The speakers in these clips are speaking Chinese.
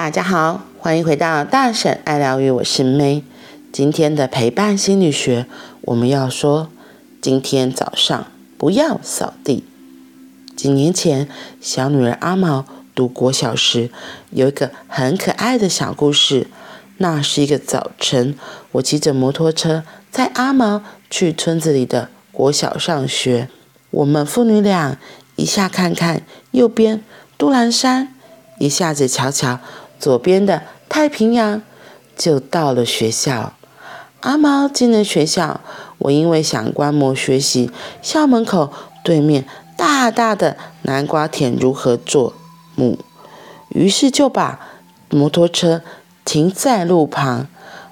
大家好，欢迎回到大婶爱疗愈，我是 May。今天的陪伴心理学，我们要说，今天早上不要扫地。几年前，小女儿阿毛读国小时，有一个很可爱的小故事。那是一个早晨，我骑着摩托车载阿毛去村子里的国小上学。我们父女俩一下看看右边都兰山，一下子瞧瞧左边的太平洋，就到了学校。阿毛进了学校，我因为想观摩学习，校门口对面大大的南瓜田如何做木，于是就把摩托车停在路旁，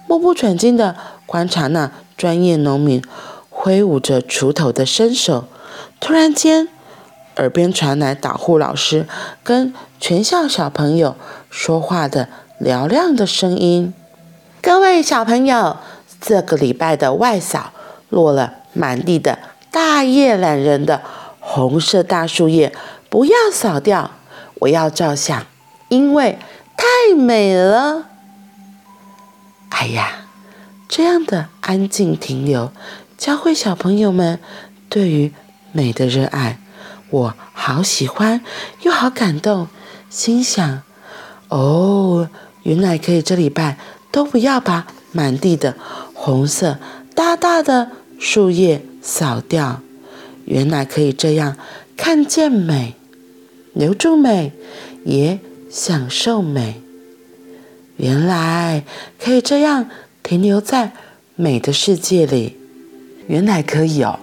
目不转睛地观察那专业农民挥舞着锄头的身手。突然间，耳边传来导护老师跟全校小朋友说话的嘹亮的声音：“各位小朋友。”这个礼拜的外扫落了满地的大叶榄仁的红色大树叶，不要扫掉，我要照相，因为太美了。哎呀，这样的安静停留，教会小朋友们对于美的热爱，我好喜欢又好感动，心想：哦，原来可以这礼拜都不要把满地的。红色大大的树叶扫掉，原来可以这样看见美，留住美，也享受美。原来可以这样停留在美的世界里，原来可以哦。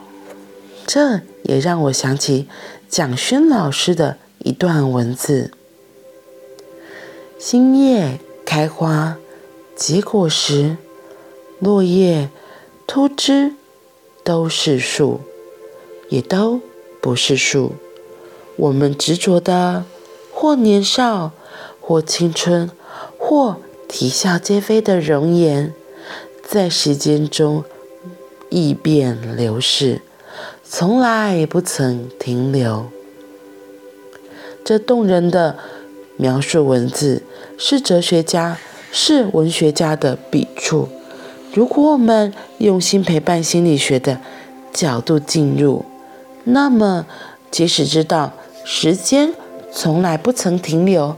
这也让我想起蒋勋老师的一段文字：新叶开花，结果时。落叶、秃枝都是树，也都不是树。我们执着的，或年少，或青春，或啼笑皆非的容颜，在时间中易变流逝，从来不曾停留。这动人的描述文字，是哲学家、是文学家的笔触。如果我们用心陪伴心理学的角度进入，那么即使知道时间从来不曾停留，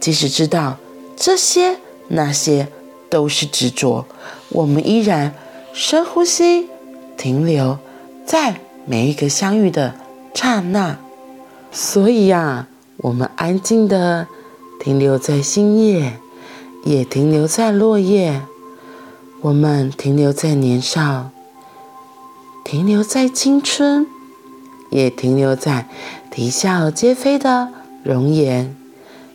即使知道这些那些都是执着，我们依然深呼吸，停留在每一个相遇的刹那。所以呀，我们安静的停留在新叶，也停留在落叶。我们停留在年少，停留在青春，也停留在啼笑皆非的容颜，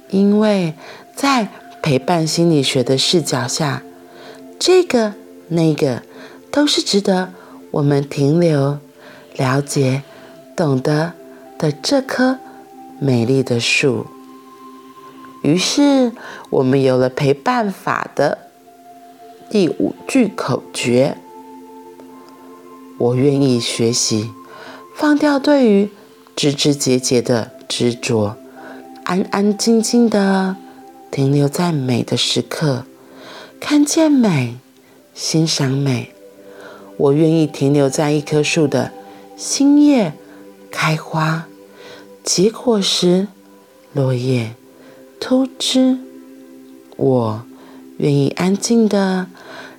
因为在陪伴心理学的视角下，这个那个都是值得我们停留、了解、懂得的这棵美丽的树。于是，我们有了陪伴法的。第五句口诀：我愿意学习，放掉对于枝枝节节的执着，安安静静的停留在美的时刻，看见美，欣赏美。我愿意停留在一棵树的新叶开花、结果时、落叶、秃枝。我。愿意安静的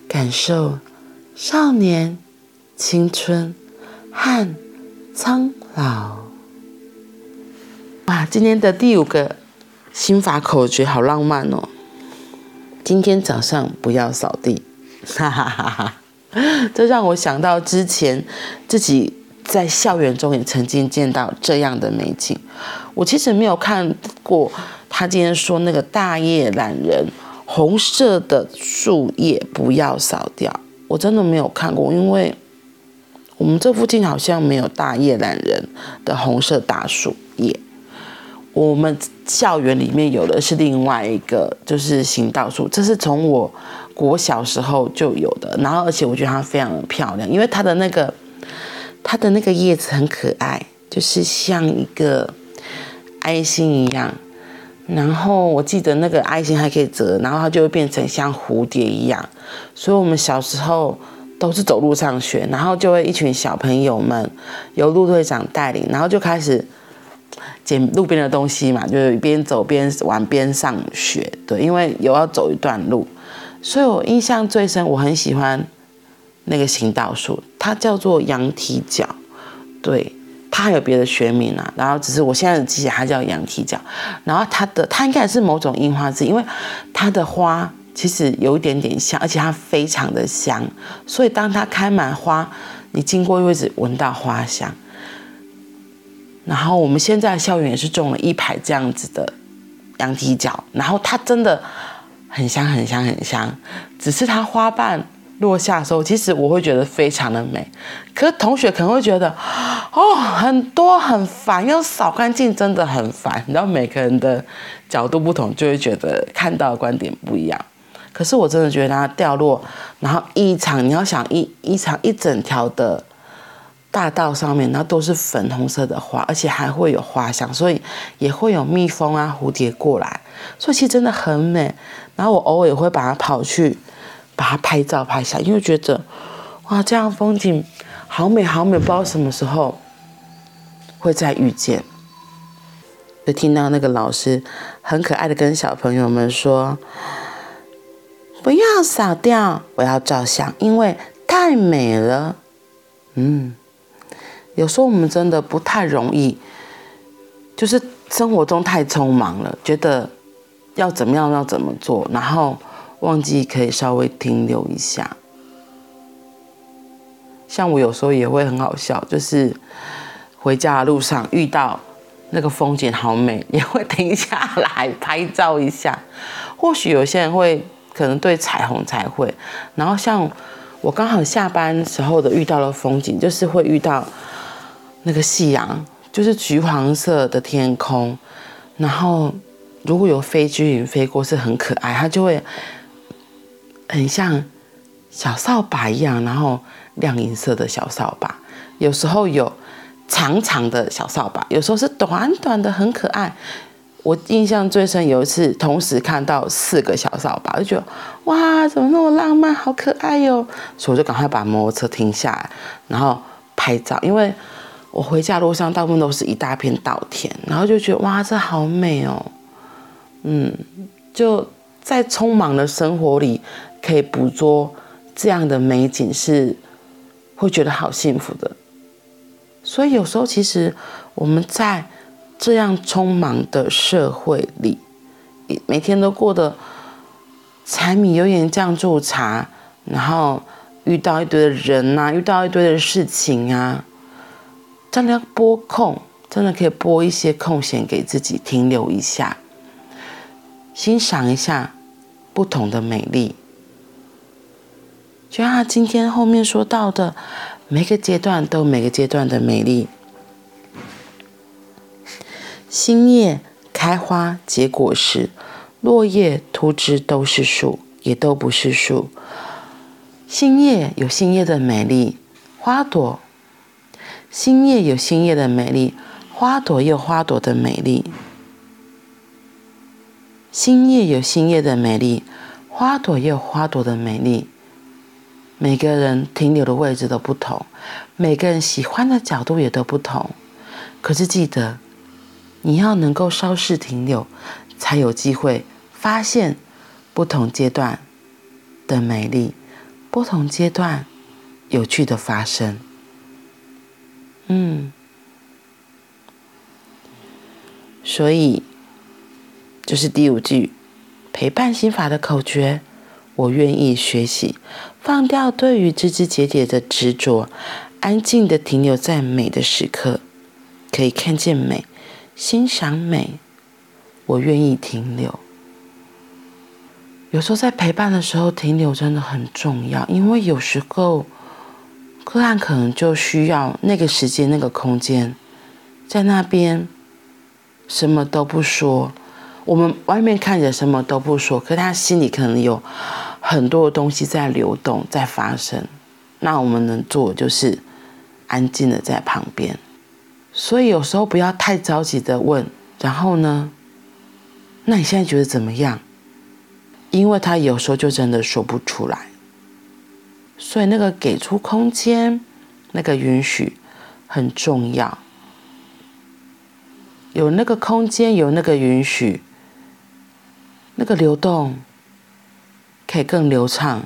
感受少年、青春和苍老。哇，今天的第五个心法口诀好浪漫哦！今天早上不要扫地，哈哈哈哈！这让我想到之前自己在校园中也曾经见到这样的美景。我其实没有看过他今天说那个大叶懒人。红色的树叶不要扫掉，我真的没有看过，因为我们这附近好像没有大叶懒人的红色大树叶。我们校园里面有的是另外一个，就是行道树，这是从我国小时候就有的，然后而且我觉得它非常漂亮，因为它的那个它的那个叶子很可爱，就是像一个爱心一样。然后我记得那个爱心还可以折，然后它就会变成像蝴蝶一样。所以我们小时候都是走路上学，然后就会一群小朋友们由路队长带领，然后就开始捡路边的东西嘛，就是边走边玩边上学。对，因为有要走一段路，所以我印象最深，我很喜欢那个行道树，它叫做羊蹄角。对。它还有别的学名啊，然后只是我现在的记起，它叫羊蹄角。然后它的它应该是某种樱花枝，因为它的花其实有一点点香，而且它非常的香。所以当它开满花，你经过位置闻到花香。然后我们现在校园也是种了一排这样子的羊蹄角，然后它真的很香很香很香，只是它花瓣。落下的时候，其实我会觉得非常的美，可是同学可能会觉得，哦，很多很烦，要扫干净真的很烦。你知道每个人的角度不同，就会觉得看到的观点不一样。可是我真的觉得它掉落，然后一场你要想一一场一整条的大道上面，然后都是粉红色的花，而且还会有花香，所以也会有蜜蜂啊、蝴蝶过来，所以其实真的很美。然后我偶尔也会把它跑去。把它拍照拍下，因为觉得哇，这样风景好美好美，不知道什么时候会再遇见。就听到那个老师很可爱的跟小朋友们说：“不要扫掉，我要照相，因为太美了。”嗯，有时候我们真的不太容易，就是生活中太匆忙了，觉得要怎么样要怎么做，然后。忘记可以稍微停留一下，像我有时候也会很好笑，就是回家的路上遇到那个风景好美，也会停下来拍照一下。或许有些人会可能对彩虹才会，然后像我刚好下班时候的遇到的风景，就是会遇到那个夕阳，就是橘黄色的天空，然后如果有飞机云飞过，是很可爱，它就会。很像小扫把一样，然后亮银色的小扫把，有时候有长长的小扫把，有时候是短短的，很可爱。我印象最深，有一次同时看到四个小扫把，就觉得哇，怎么那么浪漫，好可爱哟！所以我就赶快把摩托车停下来，然后拍照。因为我回家路上大部分都是一大片稻田，然后就觉得哇，这好美哦。嗯，就在匆忙的生活里。可以捕捉这样的美景，是会觉得好幸福的。所以有时候，其实我们在这样匆忙的社会里，每天都过得柴米油盐酱醋茶，然后遇到一堆的人呐、啊，遇到一堆的事情啊，真的要拨空，真的可以拨一些空闲给自己停留一下，欣赏一下不同的美丽。就像他今天后面说到的，每个阶段都有每个阶段的美丽。新叶开花结果实，落叶秃枝都是树，也都不是树。新叶有新叶的美丽，花朵；新叶有新叶的美丽，花朵有花朵的美丽。新叶有新叶的美丽，花朵有花朵的美丽。每个人停留的位置都不同，每个人喜欢的角度也都不同。可是记得，你要能够稍事停留，才有机会发现不同阶段的美丽，不同阶段有趣的发生。嗯，所以就是第五句陪伴心法的口诀。我愿意学习，放掉对于枝枝节节的执着，安静的停留在美的时刻，可以看见美，欣赏美。我愿意停留。有时候在陪伴的时候，停留真的很重要，因为有时候个案可能就需要那个时间、那个空间，在那边什么都不说。我们外面看着什么都不说，可他心里可能有。很多的东西在流动，在发生，那我们能做的就是安静的在旁边。所以有时候不要太着急的问，然后呢，那你现在觉得怎么样？因为他有时候就真的说不出来，所以那个给出空间，那个允许很重要。有那个空间，有那个允许，那个流动可以更流畅，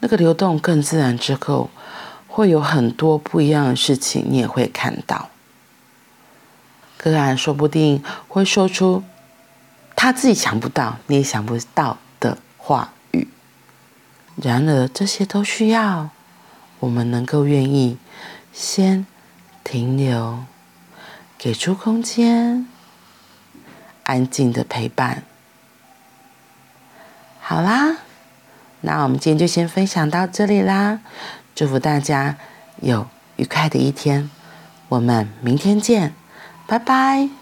那个流动更自然之后，会有很多不一样的事情，你也会看到。个案说不定会说出他自己想不到，你也想不到的话语。然而，这些都需要我们能够愿意先停留，给出空间，安静的陪伴。好啦，那我们今天就先分享到这里啦。祝福大家有愉快的一天，我们明天见。拜拜。